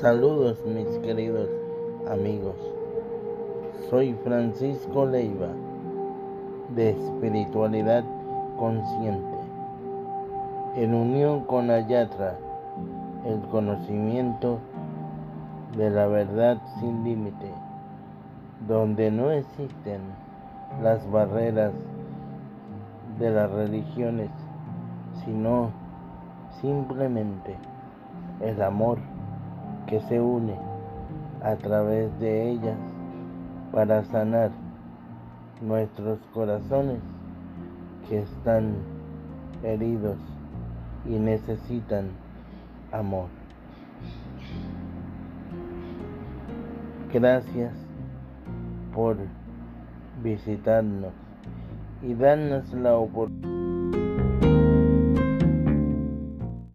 Saludos mis queridos amigos. Soy Francisco Leiva de Espiritualidad Consciente. En unión con Ayatra, el conocimiento de la verdad sin límite, donde no existen las barreras de las religiones, sino simplemente el amor que se une a través de ellas para sanar nuestros corazones que están heridos y necesitan amor. Gracias por visitarnos y darnos la oportunidad